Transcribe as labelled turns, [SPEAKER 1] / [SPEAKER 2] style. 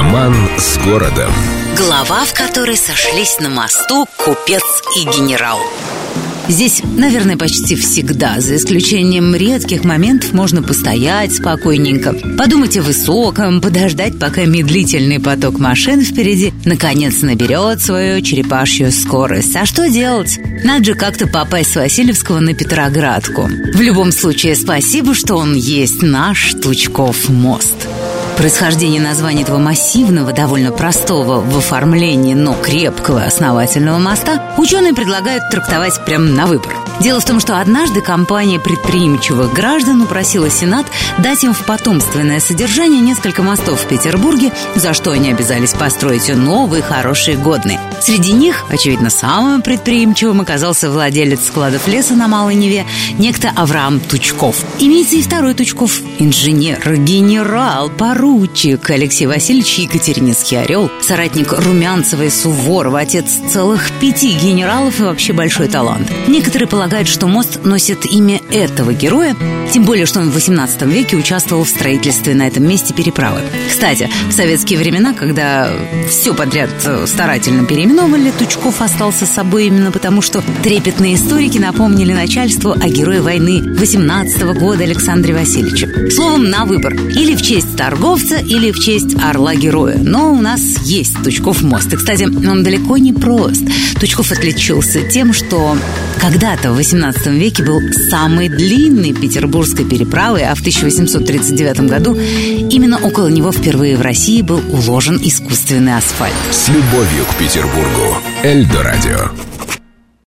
[SPEAKER 1] Роман с городом.
[SPEAKER 2] Глава, в которой сошлись на мосту купец и генерал. Здесь, наверное, почти всегда, за исключением редких моментов, можно постоять спокойненько, подумать о высоком, подождать, пока медлительный поток машин впереди наконец наберет свою черепашью скорость. А что делать? Надо же как-то попасть с Васильевского на Петроградку. В любом случае, спасибо, что он есть наш Тучков мост. Происхождение названия этого массивного, довольно простого в оформлении, но крепкого основательного моста ученые предлагают трактовать прямо на выбор. Дело в том, что однажды компания предприимчивых граждан упросила Сенат дать им в потомственное содержание несколько мостов в Петербурге, за что они обязались построить новые, хорошие, годные. Среди них, очевидно, самым предприимчивым оказался владелец складов леса на Малой Неве, некто Авраам Тучков. Имеется и второй Тучков, инженер, генерал, пору поручик Алексей Васильевич Екатерининский орел, соратник Румянцева и Суворова, отец целых пяти генералов и вообще большой талант. Некоторые полагают, что мост носит имя этого героя, тем более, что он в 18 веке участвовал в строительстве на этом месте переправы. Кстати, в советские времена, когда все подряд старательно переименовывали, Тучков остался собой именно потому, что трепетные историки напомнили начальству о герое войны 18 года Александре Васильевиче. Словом, на выбор. Или в честь торгов торговца или в честь орла-героя. Но у нас есть Тучков мост. И, кстати, он далеко не прост. Тучков отличился тем, что когда-то в 18 веке был самой длинной петербургской переправой, а в 1839 году именно около него впервые в России был уложен искусственный асфальт.
[SPEAKER 1] С любовью к Петербургу. Эльдо радио.